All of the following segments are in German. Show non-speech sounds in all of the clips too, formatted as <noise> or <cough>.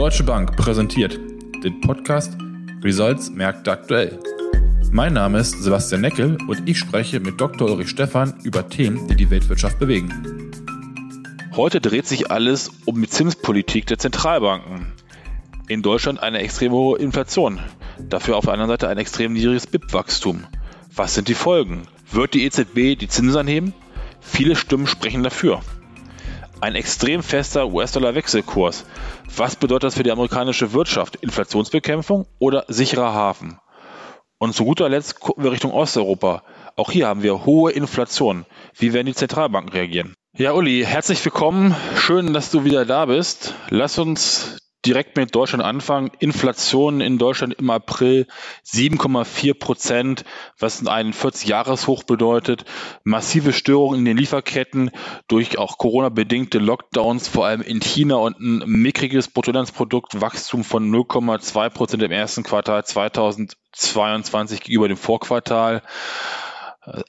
Deutsche Bank präsentiert den Podcast Results Märkte aktuell. Mein Name ist Sebastian Neckel und ich spreche mit Dr. Ulrich Stephan über Themen, die die Weltwirtschaft bewegen. Heute dreht sich alles um die Zinspolitik der Zentralbanken. In Deutschland eine extrem hohe Inflation, dafür auf der anderen Seite ein extrem niedriges BIP-Wachstum. Was sind die Folgen? Wird die EZB die Zinsen anheben? Viele Stimmen sprechen dafür. Ein extrem fester US-Dollar-Wechselkurs. Was bedeutet das für die amerikanische Wirtschaft? Inflationsbekämpfung oder sicherer Hafen? Und zu guter Letzt gucken wir Richtung Osteuropa. Auch hier haben wir hohe Inflation. Wie werden die Zentralbanken reagieren? Ja, Uli, herzlich willkommen. Schön, dass du wieder da bist. Lass uns direkt mit Deutschland anfangen. Inflation in Deutschland im April 7,4 Prozent, was ein 40-Jahres-Hoch bedeutet. Massive Störungen in den Lieferketten durch auch Corona-bedingte Lockdowns, vor allem in China und ein mickriges Bruttoinlandsproduktwachstum von 0,2 Prozent im ersten Quartal 2022 gegenüber dem Vorquartal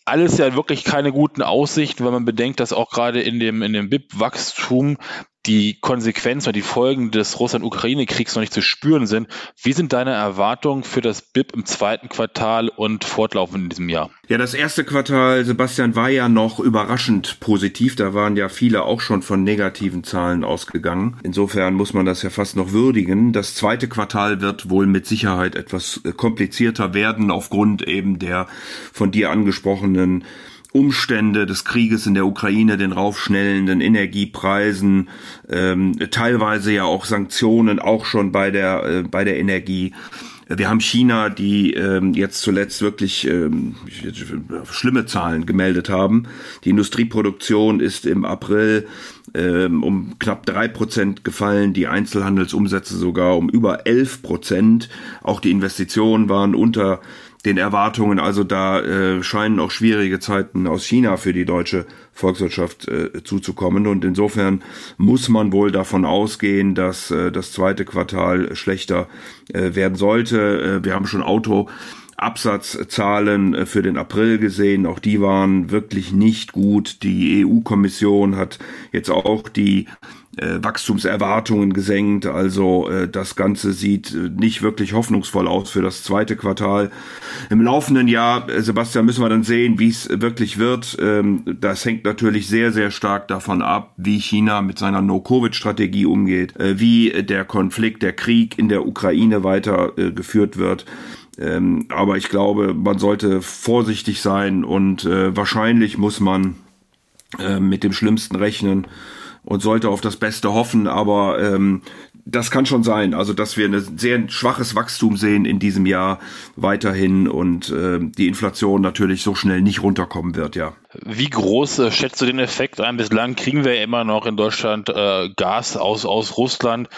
alles ja wirklich keine guten Aussichten, wenn man bedenkt, dass auch gerade in dem, in dem BIP-Wachstum die Konsequenzen oder die Folgen des Russland-Ukraine-Kriegs noch nicht zu spüren sind. Wie sind deine Erwartungen für das BIP im zweiten Quartal und fortlaufend in diesem Jahr? Ja, das erste Quartal, Sebastian, war ja noch überraschend positiv. Da waren ja viele auch schon von negativen Zahlen ausgegangen. Insofern muss man das ja fast noch würdigen. Das zweite Quartal wird wohl mit Sicherheit etwas komplizierter werden aufgrund eben der von dir angesprochenen Umstände des Krieges in der Ukraine, den raufschnellenden Energiepreisen, ähm, teilweise ja auch Sanktionen, auch schon bei der äh, bei der Energie. Wir haben China, die ähm, jetzt zuletzt wirklich ähm, schlimme Zahlen gemeldet haben. Die Industrieproduktion ist im April ähm, um knapp drei Prozent gefallen, die Einzelhandelsumsätze sogar um über elf Prozent. Auch die Investitionen waren unter den Erwartungen. Also da äh, scheinen auch schwierige Zeiten aus China für die deutsche Volkswirtschaft äh, zuzukommen. Und insofern muss man wohl davon ausgehen, dass äh, das zweite Quartal schlechter äh, werden sollte. Äh, wir haben schon Auto. Absatzzahlen äh, für den April gesehen. Auch die waren wirklich nicht gut. Die EU-Kommission hat jetzt auch die äh, Wachstumserwartungen gesenkt. Also äh, das Ganze sieht äh, nicht wirklich hoffnungsvoll aus für das zweite Quartal. Im laufenden Jahr, äh, Sebastian, müssen wir dann sehen, wie es wirklich wird. Ähm, das hängt natürlich sehr, sehr stark davon ab, wie China mit seiner No-Covid-Strategie umgeht, wie der Konflikt, der Krieg in der Ukraine weiter geführt wird. Ähm, aber ich glaube, man sollte vorsichtig sein und äh, wahrscheinlich muss man äh, mit dem Schlimmsten rechnen und sollte auf das Beste hoffen, aber ähm, das kann schon sein, also dass wir ein sehr schwaches Wachstum sehen in diesem Jahr weiterhin und äh, die Inflation natürlich so schnell nicht runterkommen wird, ja. Wie groß äh, schätzt du den Effekt ein? Bislang kriegen wir ja immer noch in Deutschland äh, Gas aus, aus Russland.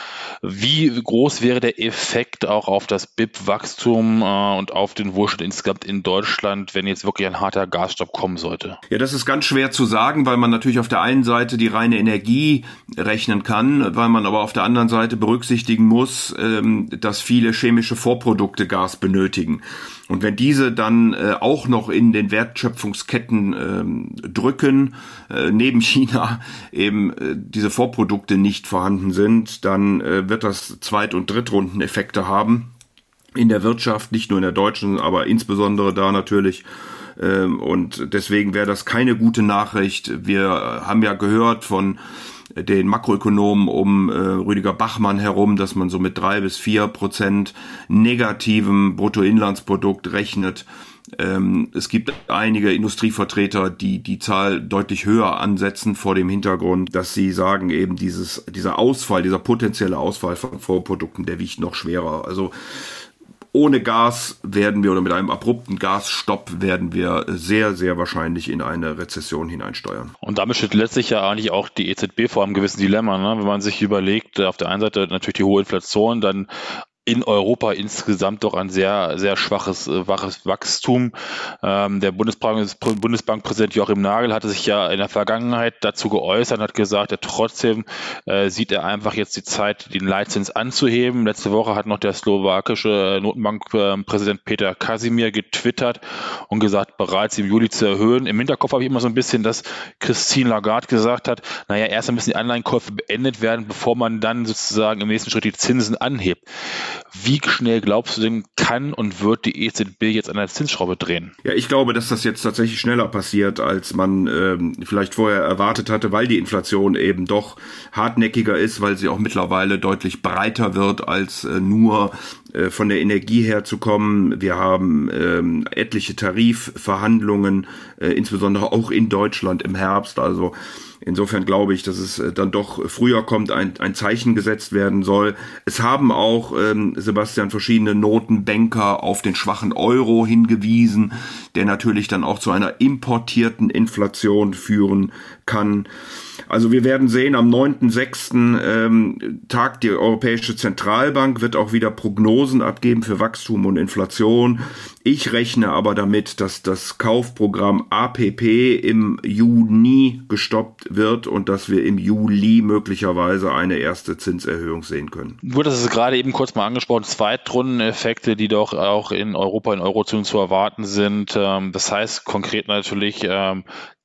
Wie groß wäre der Effekt auch auf das BIP-Wachstum äh, und auf den Wohlstand insgesamt in Deutschland, wenn jetzt wirklich ein harter Gasstopp kommen sollte? Ja, das ist ganz schwer zu sagen, weil man natürlich auf der einen Seite die reine Energie rechnen kann, weil man aber auf der anderen Seite berücksichtigen muss, ähm, dass viele chemische Vorprodukte Gas benötigen. Und wenn diese dann äh, auch noch in den Wertschöpfungsketten ähm, drücken, äh, neben <laughs> China eben äh, diese Vorprodukte nicht vorhanden sind, dann äh, wird das Zweit- und Drittrundeneffekte haben in der Wirtschaft, nicht nur in der deutschen, aber insbesondere da natürlich. Ähm, und deswegen wäre das keine gute Nachricht. Wir haben ja gehört von den Makroökonomen um äh, Rüdiger Bachmann herum, dass man so mit drei bis vier Prozent negativem Bruttoinlandsprodukt rechnet. Ähm, es gibt einige Industrievertreter, die die Zahl deutlich höher ansetzen vor dem Hintergrund, dass sie sagen eben dieses, dieser Ausfall, dieser potenzielle Ausfall von Vorprodukten, der wiegt noch schwerer. Also ohne Gas werden wir oder mit einem abrupten Gasstopp werden wir sehr, sehr wahrscheinlich in eine Rezession hineinsteuern. Und damit steht letztlich ja eigentlich auch die EZB vor einem gewissen Dilemma. Ne? Wenn man sich überlegt, auf der einen Seite natürlich die hohe Inflation, dann in Europa insgesamt doch ein sehr, sehr schwaches, äh, waches Wachstum. Ähm, der Bundesbank, Bundesbankpräsident Joachim Nagel hatte sich ja in der Vergangenheit dazu geäußert und hat gesagt, er trotzdem äh, sieht er einfach jetzt die Zeit, den Leitzins anzuheben. Letzte Woche hat noch der slowakische Notenbankpräsident Peter Kasimir getwittert und gesagt, bereits im Juli zu erhöhen. Im Hinterkopf habe ich immer so ein bisschen, dass Christine Lagarde gesagt hat, naja, erst müssen die Anleihenkäufe beendet werden, bevor man dann sozusagen im nächsten Schritt die Zinsen anhebt. Wie schnell glaubst du denn, kann und wird die EZB jetzt an der Zinsschraube drehen? Ja, ich glaube, dass das jetzt tatsächlich schneller passiert, als man ähm, vielleicht vorher erwartet hatte, weil die Inflation eben doch hartnäckiger ist, weil sie auch mittlerweile deutlich breiter wird, als äh, nur äh, von der Energie her zu kommen. Wir haben ähm, etliche Tarifverhandlungen, äh, insbesondere auch in Deutschland im Herbst. Also Insofern glaube ich, dass es äh, dann doch früher kommt, ein, ein Zeichen gesetzt werden soll. Es haben auch, ähm, Sebastian, verschiedene Notenbanker auf den schwachen Euro hingewiesen, der natürlich dann auch zu einer importierten Inflation führen kann. Also wir werden sehen, am 9.6. Ähm, Tag die Europäische Zentralbank wird auch wieder Prognosen abgeben für Wachstum und Inflation. Ich rechne aber damit, dass das Kaufprogramm APP im Juni gestoppt wird und dass wir im Juli möglicherweise eine erste Zinserhöhung sehen können. Du hattest es gerade eben kurz mal angesprochen, Zweitrundeneffekte, die doch auch in Europa, in Eurozonen zu erwarten sind. Ähm, das heißt konkret natürlich, ähm,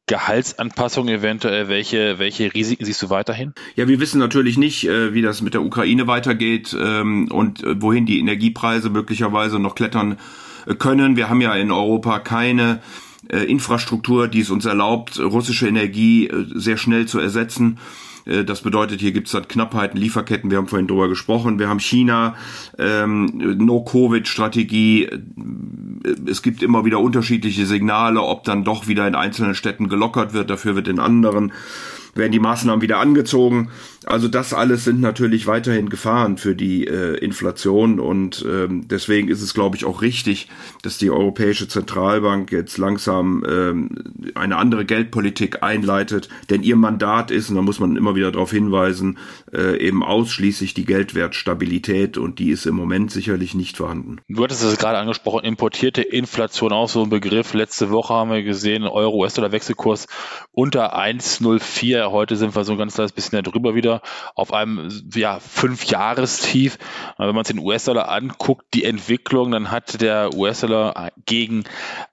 Gehaltsanpassungen eventuell? Welche, welche Risiken siehst du weiterhin? Ja, wir wissen natürlich nicht, äh, wie das mit der Ukraine weitergeht ähm, und äh, wohin die Energiepreise möglicherweise noch klettern äh, können. Wir haben ja in Europa keine Infrastruktur, die es uns erlaubt, russische Energie sehr schnell zu ersetzen. Äh, das bedeutet, hier gibt es dann Knappheiten, Lieferketten, wir haben vorhin drüber gesprochen. Wir haben China, ähm, No-Covid-Strategie. Äh, es gibt immer wieder unterschiedliche Signale, ob dann doch wieder in einzelnen Städten gelockert wird, dafür wird in anderen werden die Maßnahmen wieder angezogen. Also das alles sind natürlich weiterhin Gefahren für die äh, Inflation und ähm, deswegen ist es, glaube ich, auch richtig, dass die Europäische Zentralbank jetzt langsam ähm, eine andere Geldpolitik einleitet, denn ihr Mandat ist, und da muss man immer wieder darauf hinweisen, äh, eben ausschließlich die Geldwertstabilität und die ist im Moment sicherlich nicht vorhanden. Du hattest es gerade angesprochen, importierte Inflation auch so ein Begriff. Letzte Woche haben wir gesehen, Euro-US-Dollar-Wechselkurs unter 1,04 Heute sind wir so ein ganz kleines bisschen darüber wieder auf einem ja, Fünf-Jahrestief. Wenn man sich den US-Dollar anguckt, die Entwicklung, dann hat der US-Dollar gegen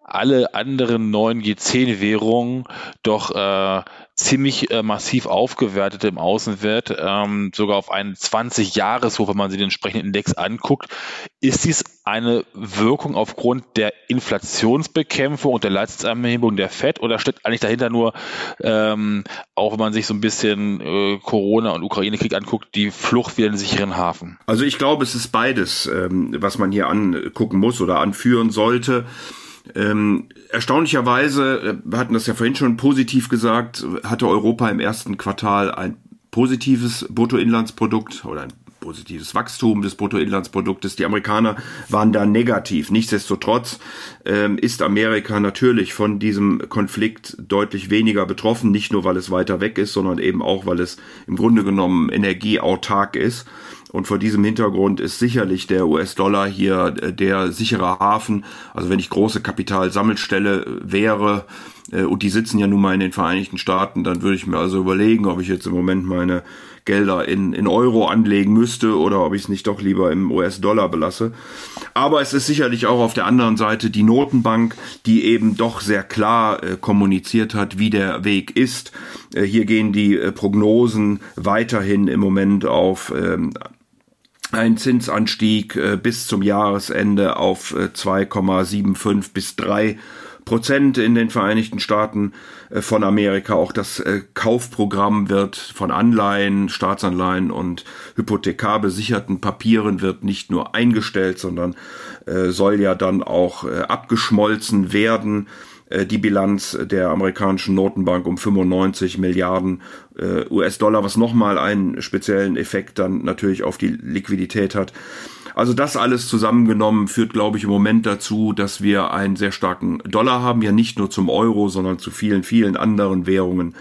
alle anderen neuen G10-Währungen doch äh, ziemlich äh, massiv aufgewertet im Außenwert, ähm, sogar auf einen 20-Jahres-Hoch, wenn man sich den entsprechenden Index anguckt. Ist dies eine Wirkung aufgrund der Inflationsbekämpfung und der Leistungsanhebung der FED oder steckt eigentlich dahinter nur, ähm, auch wenn man sich so ein bisschen äh, Corona und Ukraine-Krieg anguckt, die Flucht wieder in sicheren Hafen? Also ich glaube, es ist beides, ähm, was man hier angucken muss oder anführen sollte. Ähm, erstaunlicherweise, äh, wir hatten das ja vorhin schon positiv gesagt, hatte Europa im ersten Quartal ein positives Bruttoinlandsprodukt oder ein positives Wachstum des Bruttoinlandsproduktes. Die Amerikaner waren da negativ. Nichtsdestotrotz ähm, ist Amerika natürlich von diesem Konflikt deutlich weniger betroffen, nicht nur weil es weiter weg ist, sondern eben auch, weil es im Grunde genommen energieautark ist. Und vor diesem Hintergrund ist sicherlich der US-Dollar hier äh, der sichere Hafen. Also wenn ich große Kapitalsammelstelle äh, wäre, äh, und die sitzen ja nun mal in den Vereinigten Staaten, dann würde ich mir also überlegen, ob ich jetzt im Moment meine Gelder in, in Euro anlegen müsste oder ob ich es nicht doch lieber im US-Dollar belasse. Aber es ist sicherlich auch auf der anderen Seite die Notenbank, die eben doch sehr klar äh, kommuniziert hat, wie der Weg ist. Äh, hier gehen die äh, Prognosen weiterhin im Moment auf ähm, ein Zinsanstieg äh, bis zum Jahresende auf äh, 2,75 bis 3 Prozent in den Vereinigten Staaten äh, von Amerika. Auch das äh, Kaufprogramm wird von Anleihen, Staatsanleihen und hypothekarbesicherten Papieren wird nicht nur eingestellt, sondern äh, soll ja dann auch äh, abgeschmolzen werden. Äh, die Bilanz der amerikanischen Notenbank um 95 Milliarden äh, US-Dollar, was nochmal einen speziellen Effekt dann natürlich auf die Liquidität hat. Also das alles zusammengenommen führt, glaube ich, im Moment dazu, dass wir einen sehr starken Dollar haben, ja nicht nur zum Euro, sondern zu vielen, vielen anderen Währungen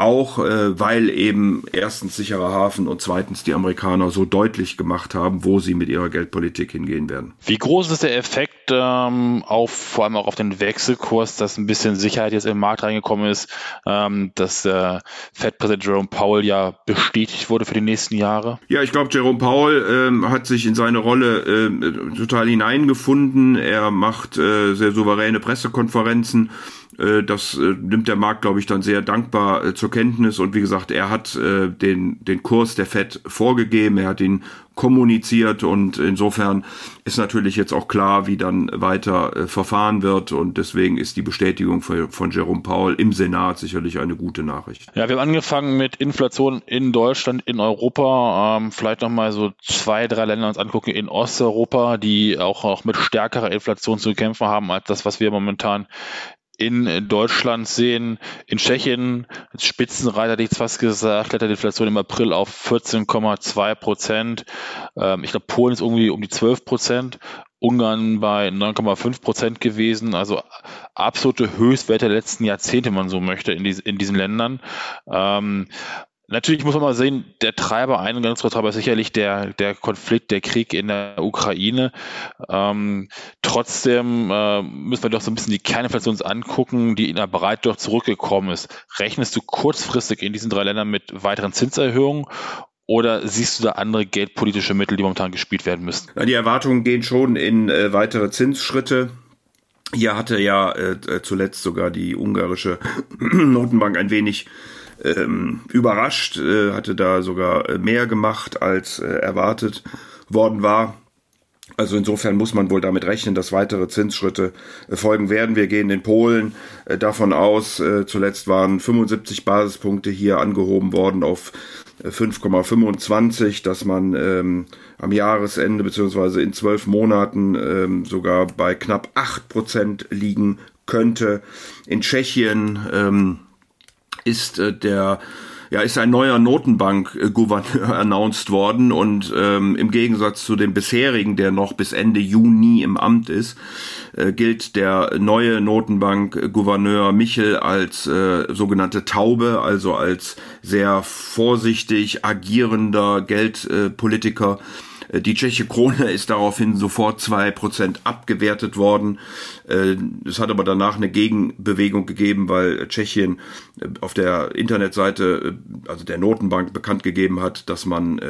auch äh, weil eben erstens sicherer Hafen und zweitens die Amerikaner so deutlich gemacht haben, wo sie mit ihrer Geldpolitik hingehen werden. Wie groß ist der Effekt ähm, auf vor allem auch auf den Wechselkurs, dass ein bisschen Sicherheit jetzt im Markt reingekommen ist, ähm, dass äh, Fed-Präsident Jerome Powell ja bestätigt wurde für die nächsten Jahre? Ja, ich glaube, Jerome Powell ähm, hat sich in seine Rolle äh, total hineingefunden. Er macht äh, sehr souveräne Pressekonferenzen das äh, nimmt der Markt, glaube ich, dann sehr dankbar äh, zur Kenntnis. Und wie gesagt, er hat den, den Kurs der FED vorgegeben, er hat ihn kommuniziert und insofern ist natürlich jetzt auch klar, wie dann weiter verfahren wird und deswegen ist die Bestätigung von, von Jerome Paul im Senat sicherlich eine gute Nachricht. Ja, wir haben angefangen mit Inflation in Deutschland, in Europa, ähm, vielleicht nochmal so zwei, drei Länder uns angucken in Osteuropa, die auch, auch mit stärkerer Inflation zu kämpfen haben als das, was wir momentan in Deutschland sehen, in Tschechien, Spitzenreiter hätte ich fast gesagt, klettert die Inflation im April auf 14,2 Prozent. Ähm, ich glaube, Polen ist irgendwie um die 12 Prozent. Ungarn bei 9,5 Prozent gewesen, also absolute Höchstwerte der letzten Jahrzehnte, wenn man so möchte, in, dies, in diesen Ländern. Ähm, Natürlich muss man mal sehen, der Treiber, ein ganz Treiber ist sicherlich der, der Konflikt, der Krieg in der Ukraine. Ähm, trotzdem äh, müssen wir doch so ein bisschen die Kerninflation uns angucken, die in der Breite doch zurückgekommen ist. Rechnest du kurzfristig in diesen drei Ländern mit weiteren Zinserhöhungen oder siehst du da andere geldpolitische Mittel, die momentan gespielt werden müssen? Die Erwartungen gehen schon in äh, weitere Zinsschritte. Hier hatte ja äh, zuletzt sogar die ungarische <clears throat> Notenbank ein wenig ähm, überrascht, äh, hatte da sogar äh, mehr gemacht als äh, erwartet worden war. Also insofern muss man wohl damit rechnen, dass weitere Zinsschritte äh, folgen werden. Wir gehen in Polen äh, davon aus, zuletzt waren 75 Basispunkte hier angehoben worden auf 5,25, dass man ähm, am Jahresende beziehungsweise in zwölf Monaten ähm, sogar bei knapp acht Prozent liegen könnte. In Tschechien ähm, ist äh, der ja, ist ein neuer Notenbank-Gouverneur <laughs> announced worden und ähm, im Gegensatz zu dem bisherigen, der noch bis Ende Juni im Amt ist, äh, gilt der neue Notenbank-Gouverneur Michel als äh, sogenannte Taube, also als sehr vorsichtig agierender Geldpolitiker. Äh, die tschechische Krone ist daraufhin sofort zwei Prozent abgewertet worden. Äh, es hat aber danach eine Gegenbewegung gegeben, weil Tschechien äh, auf der Internetseite, also der Notenbank, bekannt gegeben hat, dass man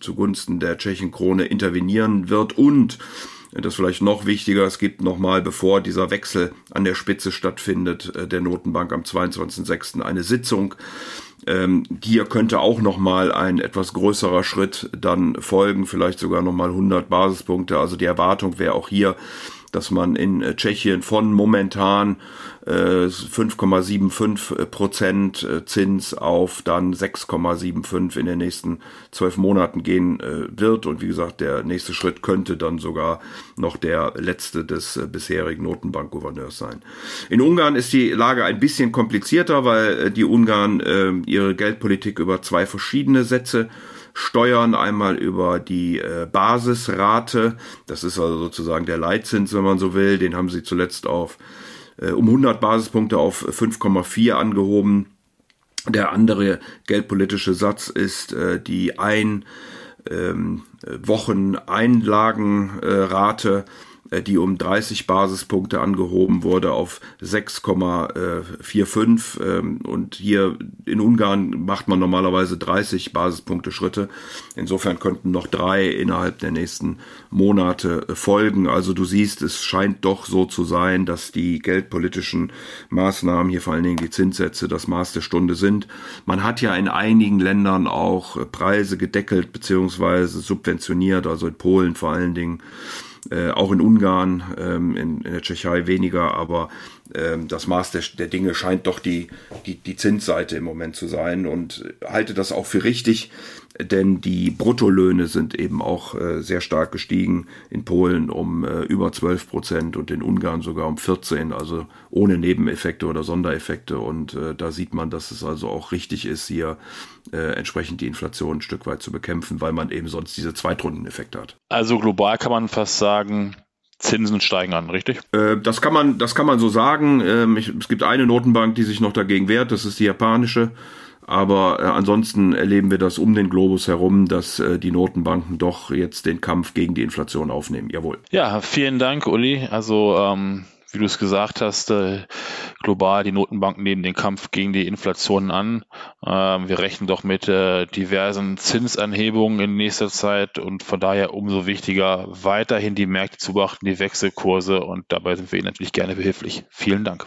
zugunsten der tschechischen Krone intervenieren wird und das vielleicht noch wichtiger, es gibt nochmal, bevor dieser Wechsel an der Spitze stattfindet, der Notenbank am 22.06. eine Sitzung ähm, hier könnte auch nochmal ein etwas größerer Schritt dann folgen, vielleicht sogar nochmal 100 Basispunkte. Also die Erwartung wäre auch hier, dass man in äh, Tschechien von momentan 5,75 äh, Prozent äh, Zins auf dann 6,75 in den nächsten zwölf Monaten gehen wird. Und wie gesagt, der nächste Schritt könnte dann sogar noch der letzte des bisherigen Notenbankgouverneurs sein. In Ungarn ist die Lage ein bisschen komplizierter, weil die Ungarn ihre Geldpolitik über zwei verschiedene Sätze steuern, einmal über die äh, Basisrate, das ist also sozusagen der Leitzins, wenn man so will, den haben sie zuletzt auf äh, um 100 Basispunkte auf 5,4 angehoben. Der andere geldpolitische Satz ist äh, die ein ähm, Wochen Einlagenrate, äh, die um 30 Basispunkte angehoben wurde auf 6,45. Ähm, und hier in Ungarn macht man normalerweise 30 Basispunkte Schritte. Insofern könnten noch drei innerhalb der nächsten Monate folgen. Also du siehst, es scheint doch so zu sein, dass die geldpolitischen Maßnahmen, hier vor allen Dingen die Zinssätze, das Maß der Stunde sind. Man hat ja in einigen Ländern auch Preise gedeckelt beziehungsweise subventioniert, also in Polen vor allen Dingen äh, auch in Ungarn, ähm, in, in, der Tschechei weniger, aber das Maß der, der, Dinge scheint doch die, die, die Zinsseite im Moment zu sein und halte das auch für richtig, denn die Bruttolöhne sind eben auch äh, sehr stark gestiegen in Polen um äh, über 12 Prozent und in Ungarn sogar um 14, also ohne Nebeneffekte oder Sondereffekte. Und äh, da sieht man, dass es also auch richtig ist, hier entsprechend die Inflation ein Stück weit zu bekämpfen, weil man eben sonst diese Zweitrundeneffekte hat. Also global kann man fast sagen, Zinsen steigen an, richtig? Äh, das kann man, das kann man so sagen. Ähm, ich, es gibt eine Notenbank, die sich noch dagegen wehrt. Das ist die japanische Aber äh, ansonsten erleben wir das um den Globus herum, dass äh, die Notenbanken doch jetzt den Kampf gegen die Inflation aufnehmen. Jawohl. Ja, vielen Dank, Uli. Also ähm, wie du es gesagt hast, äh, global die Notenbanken nehmen den Kampf gegen die Inflation an. Ähm, wir rechnen doch mit äh, diversen Zinsanhebungen in nächster Zeit und von daher umso wichtiger, weiterhin die Märkte zu beachten, die Wechselkurse und dabei sind wir Ihnen natürlich gerne behilflich. Vielen Dank.